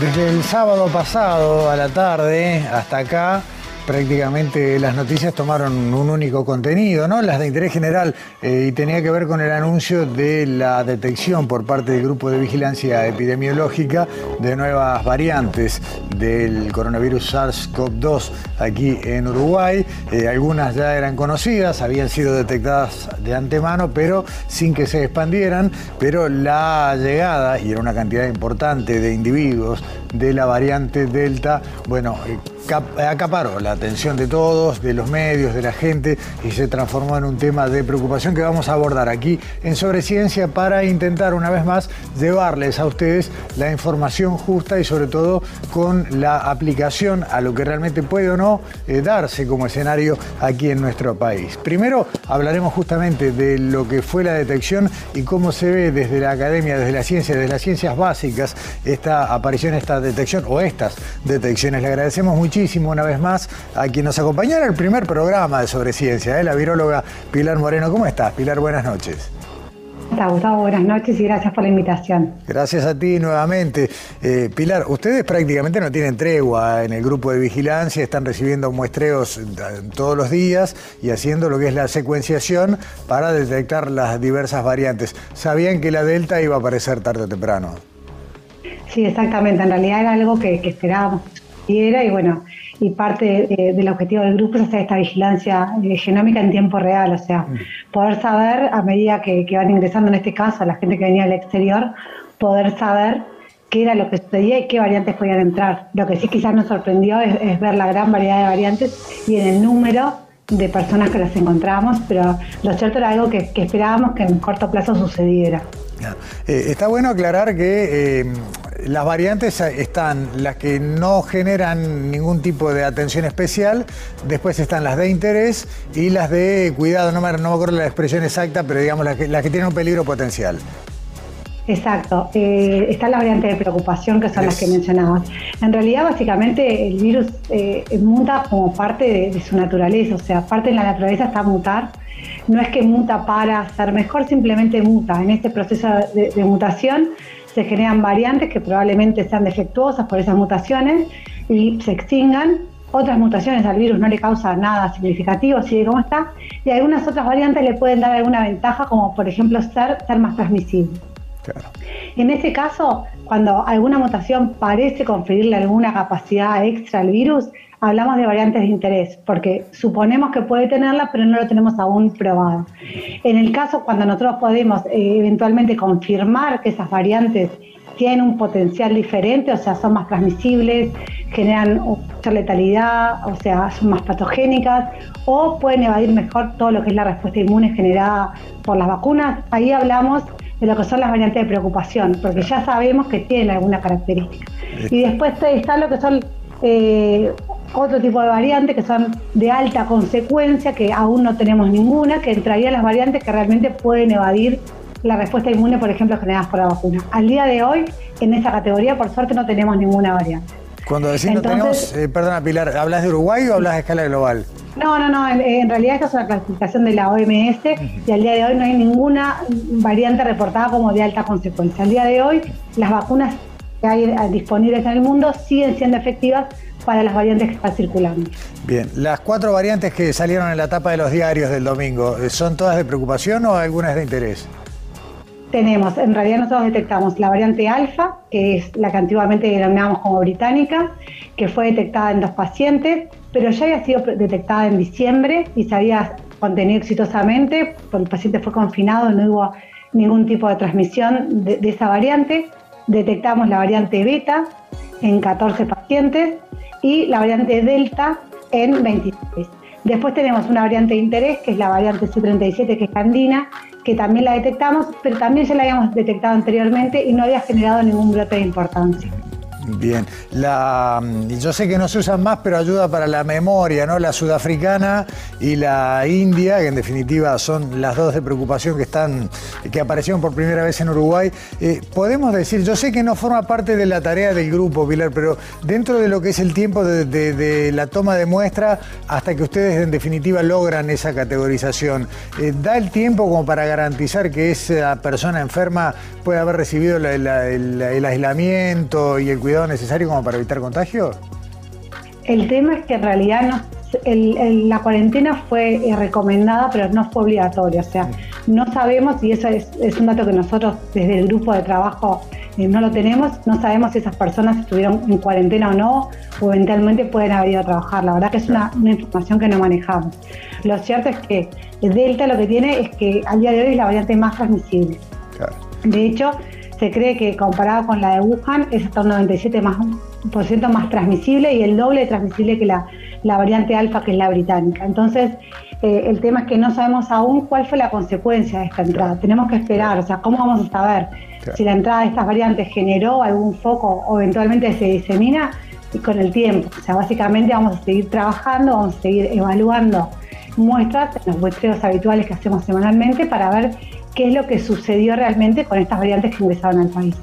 Desde el sábado pasado a la tarde hasta acá, prácticamente las noticias tomaron un único contenido, ¿no? Las de interés general, eh, y tenía que ver con el anuncio de la detección por parte del Grupo de Vigilancia Epidemiológica de nuevas variantes del coronavirus SARS-CoV-2 aquí en Uruguay. Eh, algunas ya eran conocidas, habían sido detectadas de antemano, pero sin que se expandieran. Pero la llegada, y era una cantidad importante de individuos de la variante Delta, bueno, eh, acaparó la atención de todos, de los medios, de la gente y se transformó en un tema de preocupación que vamos a abordar aquí en Sobreciencia para intentar una vez más llevarles a ustedes la información justa y sobre todo con la aplicación a lo que realmente puede o no eh, darse como escenario aquí en nuestro país. Primero hablaremos justamente de lo que fue la detección y cómo se ve desde la academia, desde la ciencia, desde las ciencias básicas esta aparición, esta detección o estas detecciones. Le agradecemos mucho muchísimo una vez más a quien nos acompañó en el primer programa de Sobre Ciencia, ¿eh? la viróloga Pilar Moreno. ¿Cómo estás, Pilar? Buenas noches. Gustavo, buenas noches y gracias por la invitación. Gracias a ti nuevamente. Eh, Pilar, ustedes prácticamente no tienen tregua en el grupo de vigilancia, están recibiendo muestreos eh, todos los días y haciendo lo que es la secuenciación para detectar las diversas variantes. ¿Sabían que la Delta iba a aparecer tarde o temprano? Sí, exactamente. En realidad era algo que, que esperábamos y bueno, y parte del objetivo del grupo es hacer esta vigilancia eh, genómica en tiempo real, o sea, mm. poder saber a medida que, van ingresando en este caso la gente que venía del exterior, poder saber qué era lo que sucedía y qué variantes podían entrar. Lo que sí quizás nos sorprendió es, ver la gran variedad de variantes y en el número de personas que las encontramos, pero lo cierto era algo que, esperábamos que en corto plazo sucediera. Eh, está bueno aclarar que eh, las variantes están las que no generan ningún tipo de atención especial, después están las de interés y las de cuidado, no me, no me acuerdo la expresión exacta, pero digamos las que, las que tienen un peligro potencial. Exacto. Eh, están las variantes de preocupación que son las que mencionabas. En realidad, básicamente, el virus eh, muta como parte de, su naturaleza, o sea, parte de la naturaleza está a mutar. No es que muta para ser mejor, simplemente muta. En este proceso de mutación se generan variantes que probablemente sean defectuosas por esas mutaciones y se extingan. Otras mutaciones al virus no le causan nada significativo, sigue como está. Y algunas otras variantes le pueden dar alguna ventaja, como por ejemplo ser, ser más transmisible. En ese caso, cuando alguna mutación parece conferirle alguna capacidad extra al virus, hablamos de variantes de interés, porque suponemos que puede tenerla, pero no lo tenemos aún probado. En el caso cuando nosotros podemos eh, eventualmente confirmar que esas variantes tienen un potencial diferente, o sea, son más transmisibles, generan mayor letalidad, o sea, son más patogénicas, o pueden evadir mejor todo lo que es la respuesta inmune generada por las vacunas, ahí hablamos de lo que son las variantes de preocupación, porque ya sabemos que tienen alguna característica. Y después está lo que son eh, otro tipo de variantes que son de alta consecuencia, que aún no tenemos ninguna, que entrarían las variantes que realmente pueden evadir la respuesta inmune, por ejemplo, generadas por la vacuna. Al día de hoy, en esa categoría, por suerte, no tenemos ninguna variante. Cuando decís no tenemos, eh, perdona Pilar, ¿hablas de Uruguay o hablas de escala global? No, no, no, en, realidad esta es una clasificación de la OMS y al día de hoy no hay ninguna variante reportada como de alta consecuencia. Al día de hoy las vacunas que hay disponibles en el mundo siguen siendo efectivas para las variantes que están circulando. Bien, las cuatro variantes que salieron en la tapa de los diarios del domingo, eh, ¿son todas de preocupación o algunas de interés? Tenemos, en realidad nosotros detectamos la variante alfa, que es la que antiguamente denominábamos como británica, que fue detectada en dos pacientes, pero ya había sido detectada en diciembre y se había contenido exitosamente, el paciente fue confinado, no hubo ningún tipo de transmisión de, de esa variante. Detectamos la variante beta en 14 pacientes y la variante delta en 26. Después tenemos una variante de interés, que es la variante C37, que es andina, que también la detectamos, pero también ya la habíamos detectado anteriormente y no había generado ningún brote de importancia. Bien, la, mm, yo sé que no se usan más, pero ayuda para la memoria, ¿no? La sudafricana y la india, que en definitiva son las dos de preocupación que están, que aparecieron por primera vez en Uruguay. Eh, podemos decir, yo sé que no forma parte de la tarea del grupo, Pilar, pero dentro de lo que es el tiempo de, la toma de muestra hasta que ustedes en definitiva logran esa categorización, eh, ¿da el tiempo como para garantizar que esa persona enferma pueda haber recibido el aislamiento y el cuidado? Cuidado necesario como para evitar contagio? El tema es que en realidad no, la cuarentena fue eh, recomendada, pero no fue obligatoria. O sea, no sabemos, y eso es, un dato que nosotros desde el grupo de trabajo eh, no lo tenemos, no sabemos si esas personas estuvieron en cuarentena o no, o eventualmente pueden haber ido a trabajar. La verdad que es una, información que no manejamos. Lo cierto es que Delta lo que tiene es que al día de hoy es la variante más transmisible. De hecho, se cree que comparado con la de Wuhan es hasta un 97% más, por ciento más transmisible y el doble de transmisible que la, variante alfa, que es la británica. Entonces, eh, el tema es que no sabemos aún cuál fue la consecuencia de esta entrada. Tenemos que esperar, o sea, ¿cómo vamos a saber si la entrada de estas variantes generó algún foco o eventualmente se disemina? Y con el tiempo. O sea, básicamente vamos a seguir trabajando, vamos a seguir evaluando muestras, los muestreos habituales que hacemos semanalmente para ver qué es lo que sucedió realmente con estas variantes que ingresaron al país.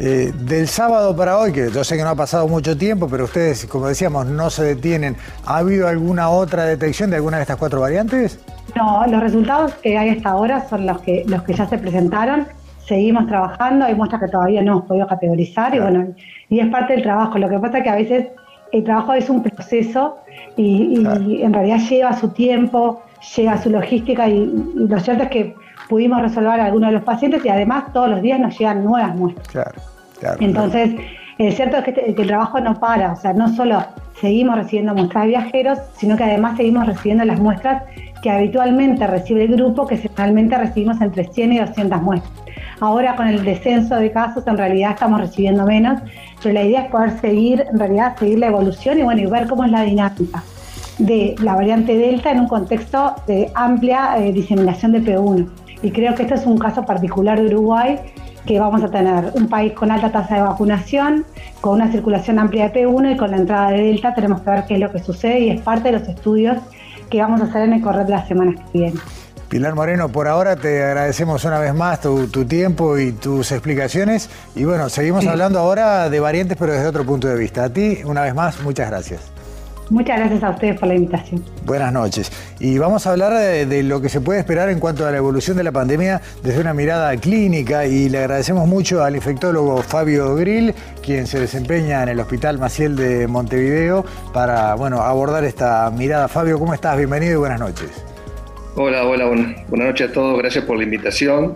Eh, del sábado para hoy, que yo sé que no ha pasado mucho tiempo, pero ustedes, como decíamos, no se detienen, ¿ha habido alguna otra detección de alguna de estas cuatro variantes? No, los resultados que hay hasta ahora son los que, los que ya se presentaron. Seguimos trabajando, hay muestras que todavía no hemos podido categorizar y bueno, y es parte del trabajo. Lo que pasa es que a veces el trabajo es un proceso y, en realidad lleva su tiempo, lleva su logística y lo cierto es que pudimos resolver algunos de los pacientes y además todos los días nos llegan nuevas muestras. Claro, claro. Entonces, es cierto es este, que, el trabajo no para, o sea, no solo seguimos recibiendo muestras de viajeros, sino que además seguimos recibiendo las muestras que habitualmente recibe el grupo, que generalmente recibimos entre 100 y 200 muestras. Ahora con el descenso de casos en realidad estamos recibiendo menos, pero la idea es poder seguir, en realidad, seguir la evolución y bueno, y ver cómo es la dinámica de la variante Delta en un contexto de amplia eh, diseminación de P1. Y creo que este es un caso particular de Uruguay, que vamos a tener un país con alta tasa de vacunación, con una circulación amplia de P1 y con la entrada de Delta tenemos que ver qué es lo que sucede y es parte de los estudios que vamos a hacer en el correr de las semanas que vienen. Pilar Moreno, por ahora te agradecemos una vez más tu, tiempo y tus explicaciones. Y bueno, seguimos hablando ahora de variantes, pero desde otro punto de vista. A ti, una vez más, muchas gracias. Muchas gracias a ustedes por la invitación. Buenas noches. Y vamos a hablar de, lo que se puede esperar en cuanto a la evolución de la pandemia desde una mirada clínica y le agradecemos mucho al infectólogo Fabio Grill, quien se desempeña en el Hospital Maciel de Montevideo para bueno, abordar esta mirada. Fabio, ¿cómo estás? Bienvenido y buenas noches. Hola, hola, buenas noches a todos. Gracias por la invitación.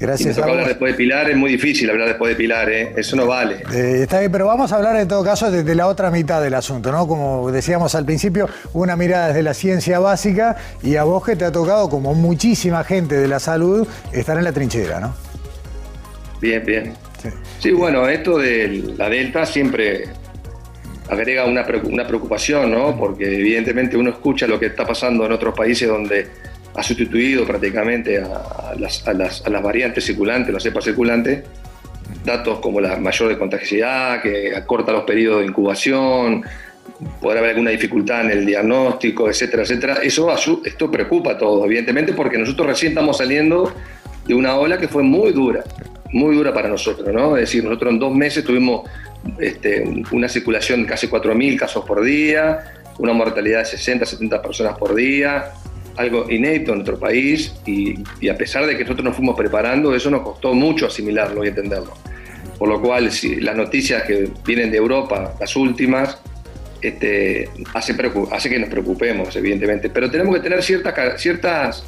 Gracias. a hablar después de Pilar, es muy difícil hablar después de Pilar, ¿eh? eso no vale. Eh, está bien, pero vamos a hablar en todo caso desde la otra mitad del asunto, ¿no? Como decíamos al principio, una mirada desde la ciencia básica y a vos que te ha tocado, como muchísima gente de la salud, estar en la trinchera, ¿no? Bien, bien. Sí, bueno, esto de la Delta siempre agrega una, una preocupación, ¿no? Porque evidentemente uno escucha lo que está pasando en otros países donde ha sustituido prácticamente a las, a las, a las variantes circulantes, la cepa circulante, datos como la mayor de contagiosidad, que acorta los periodos de incubación, podrá haber alguna dificultad en el diagnóstico, etcétera, etcétera. Eso esto preocupa a todos, evidentemente, porque nosotros recién estamos saliendo de una ola que fue muy dura, muy dura para nosotros, ¿no? Es decir, nosotros en dos meses tuvimos este, una circulación de casi 4.000 casos por día, una mortalidad de 60, 70 personas por día, algo inédito en nuestro país y, a pesar de que nosotros nos fuimos preparando, eso nos costó mucho asimilarlo y entenderlo. Por lo cual, las noticias que vienen de Europa, las últimas, este, hace, hace que nos preocupemos, evidentemente. Pero tenemos que tener ciertas, ciertas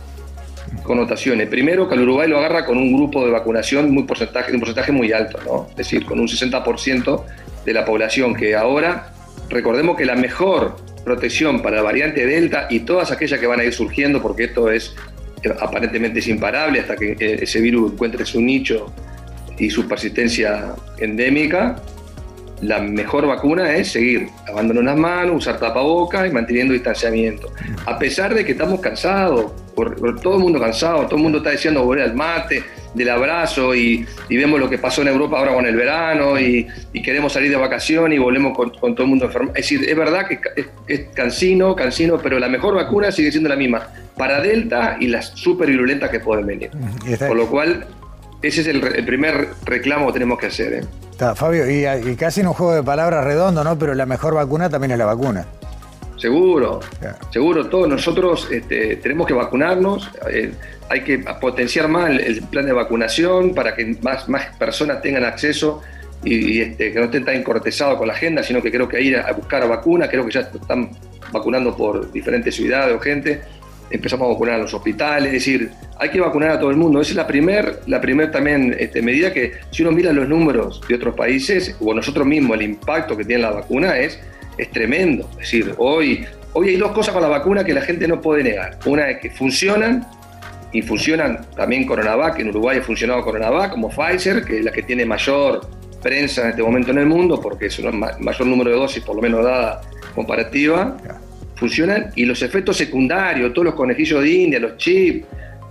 connotaciones. Primero, que el Uruguay lo agarra con un grupo de vacunación muy porcentaje, un porcentaje muy alto, ¿no? es decir, con un 60% de la población que ahora, recordemos que la mejor protección para la variante Delta y todas aquellas que van a ir surgiendo, porque esto es aparentemente es imparable hasta que eh, ese virus encuentre su nicho y su persistencia endémica, la mejor vacuna es seguir lavándonos las manos, usar tapabocas y manteniendo distanciamiento. A pesar de que estamos cansados, por, todo el mundo cansado, todo el mundo está diciendo volver al mate, del abrazo y, vemos lo que pasó en Europa ahora con el verano y, queremos salir de vacaciones y volvemos con, todo el mundo enfermo. Es decir, es verdad que es, cansino, cansino, pero la mejor vacuna sigue siendo la misma para Delta y las super virulentas que pueden venir. Por lo cual, ese es el, primer reclamo que tenemos que hacer. ¿eh? Está, Fabio, y, casi en un juego de palabras redondo, ¿no? Pero la mejor vacuna también es la vacuna. Seguro, seguro, todos nosotros este, tenemos que vacunarnos, eh, hay que potenciar más el, plan de vacunación para que más, más personas tengan acceso y, este, que no estén tan encortesados con la agenda, sino que creo que ir a, buscar vacuna, creo que ya están vacunando por diferentes ciudades o gente, empezamos a vacunar a los hospitales, es decir, hay que vacunar a todo el mundo. Esa es la primera la primer también este, medida que si uno mira los números de otros países o nosotros mismos, el impacto que tiene la vacuna es, es tremendo. Es decir, hoy, hoy hay dos cosas con la vacuna que la gente no puede negar. Una es que funcionan y funcionan también Coronavac, en Uruguay ha funcionado Coronavac como Pfizer, que es la que tiene mayor prensa en este momento en el mundo, porque es un mayor número de dosis, por lo menos dada comparativa funcionan y los efectos secundarios, todos los conejillos de India, los chips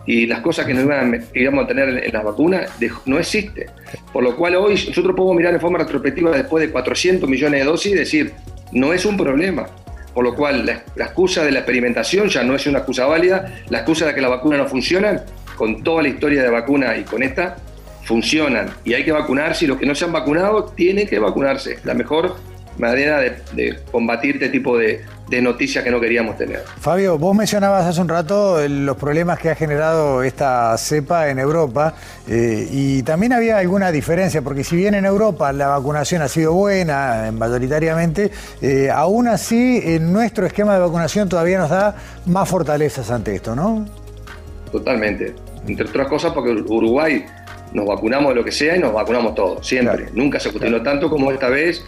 y las cosas que nos iban, íbamos a tener en las vacunas, no existe. Por lo cual hoy nosotros podemos mirar en forma retrospectiva después de 400 millones de dosis y decir, no es un problema. Por lo cual la, excusa de la experimentación ya no es una excusa válida, la excusa de que la vacuna no funciona, con toda la historia de vacuna y con esta, funcionan y hay que vacunarse y los que no se han vacunado tienen que vacunarse. La mejor manera de, combatir este tipo de, noticias que no queríamos tener. Fabio, vos mencionabas hace un rato los problemas que ha generado esta cepa en Europa eh, y también había alguna diferencia, porque si bien en Europa la vacunación ha sido buena mayoritariamente, eh, aún así en nuestro esquema de vacunación todavía nos da más fortalezas ante esto, ¿no? Totalmente. Entre otras cosas porque Uruguay nos vacunamos de lo que sea y nos vacunamos todos, siempre. Nunca se cuestionó tanto como esta vez.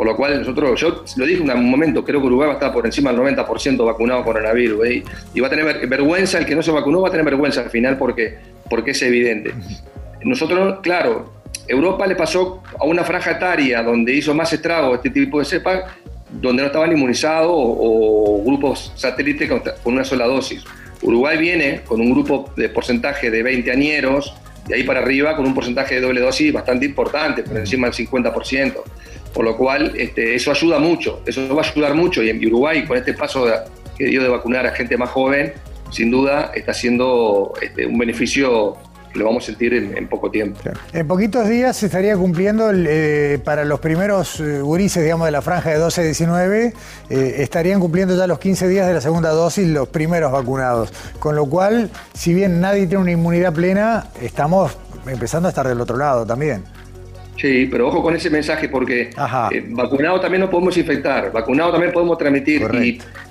Por lo cual nosotros, yo lo dije en un momento, creo que Uruguay va a estar por encima del 90% vacunado con coronavirus. ¿eh? Y va a tener vergüenza, el que no se vacunó va a tener vergüenza al final porque, porque es evidente. Nosotros, claro, Europa le pasó a una franja etaria donde hizo más estrago este tipo de cepas, donde no estaban inmunizados o, grupos satélites con, una sola dosis. Uruguay viene con un grupo de porcentaje de 20 añeros, de ahí para arriba, con un porcentaje de doble dosis bastante importante, por encima del 50%. Por lo cual, este, eso ayuda mucho, eso va a ayudar mucho. Y en Uruguay, con este paso que dio de vacunar a gente más joven, sin duda está siendo este, un beneficio que lo vamos a sentir en, poco tiempo. En poquitos días se estaría cumpliendo eh, para los primeros eh, gurises, digamos, de la franja de 12 a 19, eh, estarían cumpliendo ya los 15 días de la segunda dosis los primeros vacunados. Con lo cual, si bien nadie tiene una inmunidad plena, estamos empezando a estar del otro lado también. Sí, pero ojo con ese mensaje porque eh, vacunado también no podemos infectar, vacunado también podemos transmitir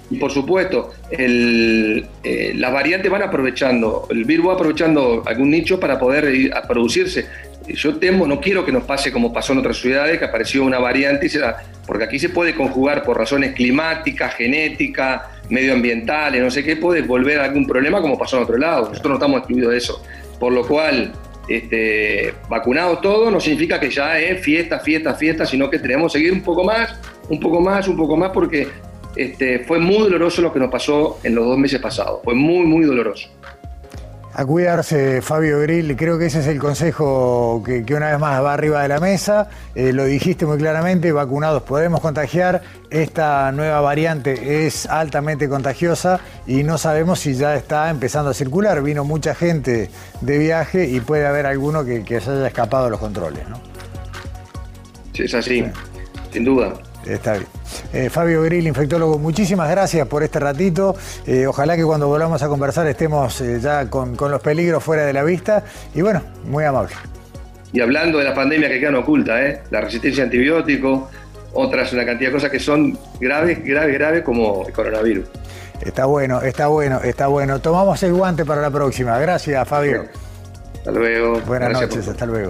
y, por supuesto el, eh, las variantes van aprovechando, el virus va aprovechando algún nicho para poder ir a producirse. Yo temo, no quiero que nos pase como pasó en otras ciudades, que apareció una variante y se porque aquí se puede conjugar por razones climáticas, genéticas, medioambientales, no sé qué, puede volver a algún problema como pasó en otro lado. Nosotros no estamos excluidos de eso. Por lo cual, este, vacunados todos no significa que ya es fiesta, fiesta, fiesta, sino que tenemos que seguir un poco más, un poco más, un poco más, porque este, fue muy doloroso lo que nos pasó en los dos meses pasados. Fue muy, muy doloroso. A cuidarse, Fabio Grill, creo que ese es el consejo que, una vez más va arriba de la mesa. Eh, lo dijiste muy claramente, vacunados podemos contagiar. Esta nueva variante es altamente contagiosa y no sabemos si ya está empezando a circular. Vino mucha gente de viaje y puede haber alguno que, se haya escapado de los controles. ¿no? Sí, es así, sin duda. Está bien. Eh, Fabio Grill, infectólogo, muchísimas gracias por este ratito. Eh, ojalá que cuando volvamos a conversar estemos eh, ya con, los peligros fuera de la vista. Y bueno, muy amable. Y hablando de la pandemia que quedan ocultas, la resistencia a antibióticos, otras, una cantidad de cosas que son graves, graves, graves como el coronavirus. Está bueno, está bueno, está bueno. Tomamos el guante para la próxima. Gracias, Fabio. Hasta luego. Buenas noches, hasta luego.